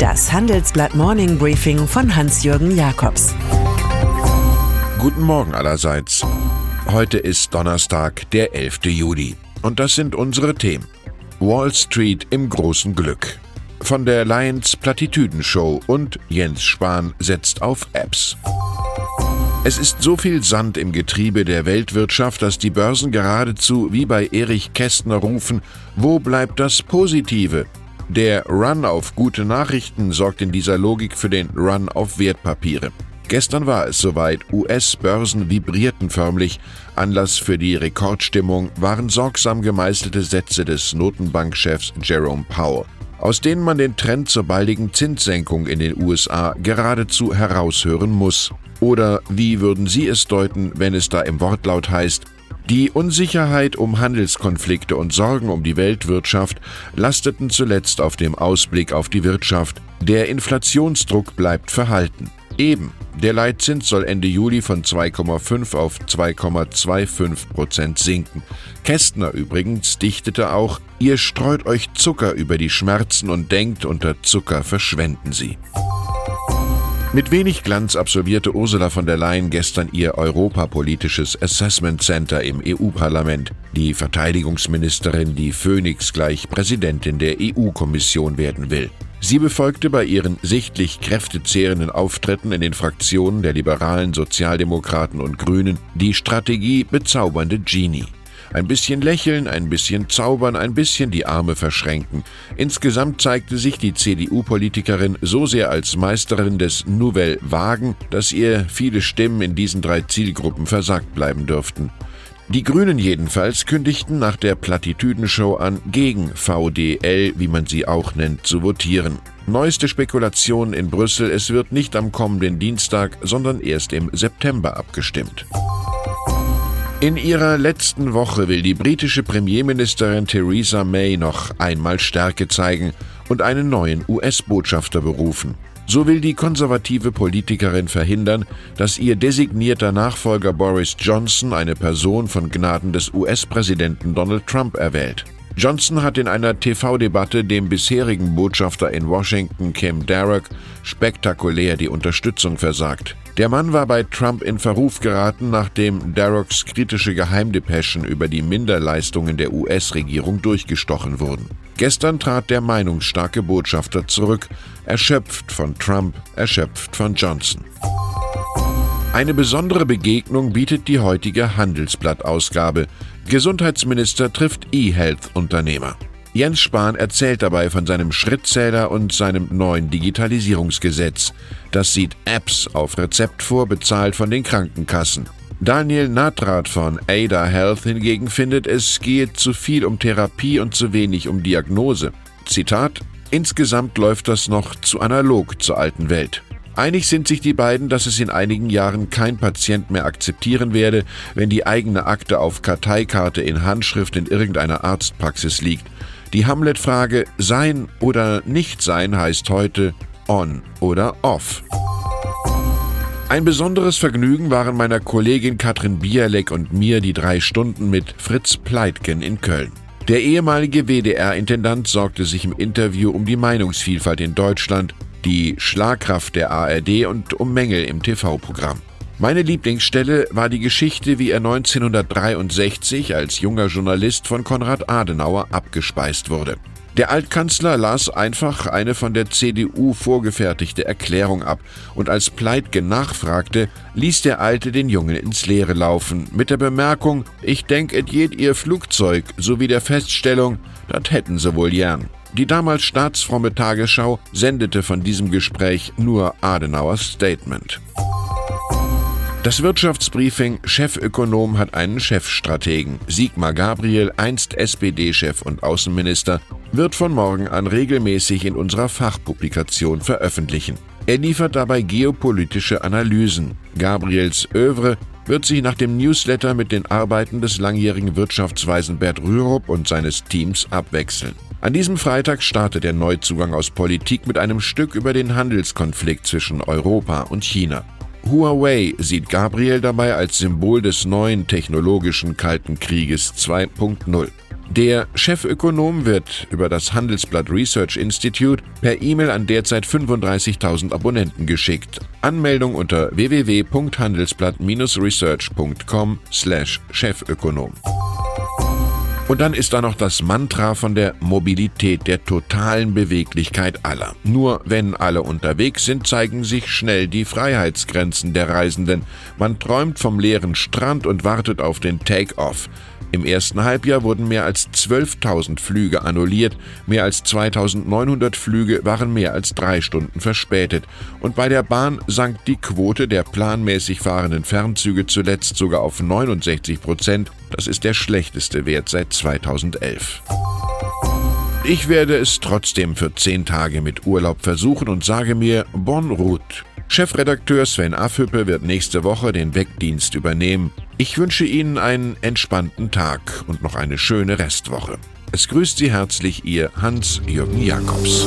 Das Handelsblatt Morning Briefing von Hans-Jürgen Jakobs. Guten Morgen allerseits. Heute ist Donnerstag, der 11. Juli. Und das sind unsere Themen. Wall Street im großen Glück. Von der Lions Plattitüdenshow und Jens Spahn setzt auf Apps. Es ist so viel Sand im Getriebe der Weltwirtschaft, dass die Börsen geradezu wie bei Erich Kästner rufen, wo bleibt das Positive? Der Run auf gute Nachrichten sorgt in dieser Logik für den Run auf Wertpapiere. Gestern war es soweit, US-Börsen vibrierten förmlich. Anlass für die Rekordstimmung waren sorgsam gemeißelte Sätze des Notenbankchefs Jerome Powell, aus denen man den Trend zur baldigen Zinssenkung in den USA geradezu heraushören muss. Oder wie würden Sie es deuten, wenn es da im Wortlaut heißt, die Unsicherheit um Handelskonflikte und Sorgen um die Weltwirtschaft lasteten zuletzt auf dem Ausblick auf die Wirtschaft. Der Inflationsdruck bleibt verhalten. Eben, der Leitzins soll Ende Juli von 2,5 auf 2,25 Prozent sinken. Kästner übrigens dichtete auch, ihr streut euch Zucker über die Schmerzen und denkt, unter Zucker verschwenden sie. Mit wenig Glanz absolvierte Ursula von der Leyen gestern ihr europapolitisches Assessment Center im EU-Parlament. Die Verteidigungsministerin, die Phoenix gleich Präsidentin der EU-Kommission werden will. Sie befolgte bei ihren sichtlich kräftezehrenden Auftritten in den Fraktionen der Liberalen, Sozialdemokraten und Grünen die Strategie bezaubernde Genie. Ein bisschen lächeln, ein bisschen zaubern, ein bisschen die Arme verschränken. Insgesamt zeigte sich die CDU-Politikerin so sehr als Meisterin des Nouvelle Wagen, dass ihr viele Stimmen in diesen drei Zielgruppen versagt bleiben dürften. Die Grünen jedenfalls kündigten nach der Plattitüdenshow an, gegen VDL, wie man sie auch nennt, zu votieren. Neueste Spekulationen in Brüssel, es wird nicht am kommenden Dienstag, sondern erst im September abgestimmt. In ihrer letzten Woche will die britische Premierministerin Theresa May noch einmal Stärke zeigen und einen neuen US-Botschafter berufen. So will die konservative Politikerin verhindern, dass ihr designierter Nachfolger Boris Johnson eine Person von Gnaden des US-Präsidenten Donald Trump erwählt. Johnson hat in einer TV-Debatte dem bisherigen Botschafter in Washington, Kim Darroch, spektakulär die Unterstützung versagt. Der Mann war bei Trump in Verruf geraten, nachdem Darrocks kritische Geheimdepeschen über die Minderleistungen der US-Regierung durchgestochen wurden. Gestern trat der meinungsstarke Botschafter zurück, erschöpft von Trump, erschöpft von Johnson. Eine besondere Begegnung bietet die heutige Handelsblatt-Ausgabe. Gesundheitsminister trifft E-Health-Unternehmer. Jens Spahn erzählt dabei von seinem Schrittzähler und seinem neuen Digitalisierungsgesetz. Das sieht Apps auf Rezept vor, bezahlt von den Krankenkassen. Daniel Natrat von Ada Health hingegen findet, es gehe zu viel um Therapie und zu wenig um Diagnose. Zitat: Insgesamt läuft das noch zu analog zur alten Welt. Einig sind sich die beiden, dass es in einigen Jahren kein Patient mehr akzeptieren werde, wenn die eigene Akte auf Karteikarte in Handschrift in irgendeiner Arztpraxis liegt. Die Hamlet-Frage Sein oder Nicht-Sein heißt heute On oder Off. Ein besonderes Vergnügen waren meiner Kollegin Katrin Bialek und mir die drei Stunden mit Fritz Pleitgen in Köln. Der ehemalige WDR-Intendant sorgte sich im Interview um die Meinungsvielfalt in Deutschland, die Schlagkraft der ARD und um Mängel im TV-Programm. Meine Lieblingsstelle war die Geschichte, wie er 1963 als junger Journalist von Konrad Adenauer abgespeist wurde. Der Altkanzler las einfach eine von der CDU vorgefertigte Erklärung ab, und als Pleitgen nachfragte, ließ der Alte den Jungen ins Leere laufen, mit der Bemerkung, ich denk, et jed ihr Flugzeug, sowie der Feststellung, dat hätten sie wohl gern. Die damals staatsfromme Tagesschau sendete von diesem Gespräch nur Adenauers Statement. Das Wirtschaftsbriefing Chefökonom hat einen Chefstrategen. Sigmar Gabriel, einst SPD-Chef und Außenminister, wird von morgen an regelmäßig in unserer Fachpublikation veröffentlichen. Er liefert dabei geopolitische Analysen. Gabriels Övre wird sich nach dem Newsletter mit den Arbeiten des langjährigen Wirtschaftsweisen Bert Rürup und seines Teams abwechseln. An diesem Freitag startet der Neuzugang aus Politik mit einem Stück über den Handelskonflikt zwischen Europa und China. Huawei sieht Gabriel dabei als Symbol des neuen technologischen Kalten Krieges 2.0. Der Chefökonom wird über das Handelsblatt Research Institute per E-Mail an derzeit 35.000 Abonnenten geschickt. Anmeldung unter www.handelsblatt-research.com/chefökonom. Und dann ist da noch das Mantra von der Mobilität, der totalen Beweglichkeit aller. Nur wenn alle unterwegs sind, zeigen sich schnell die Freiheitsgrenzen der Reisenden. Man träumt vom leeren Strand und wartet auf den Take-off. Im ersten Halbjahr wurden mehr als 12.000 Flüge annulliert, mehr als 2.900 Flüge waren mehr als drei Stunden verspätet und bei der Bahn sank die Quote der planmäßig fahrenden Fernzüge zuletzt sogar auf 69 Prozent. Das ist der schlechteste Wert seit 2011. Ich werde es trotzdem für zehn Tage mit Urlaub versuchen und sage mir Bon route. Chefredakteur Sven Afhüppe wird nächste Woche den Wegdienst übernehmen. Ich wünsche Ihnen einen entspannten Tag und noch eine schöne Restwoche. Es grüßt Sie herzlich Ihr Hans-Jürgen Jakobs.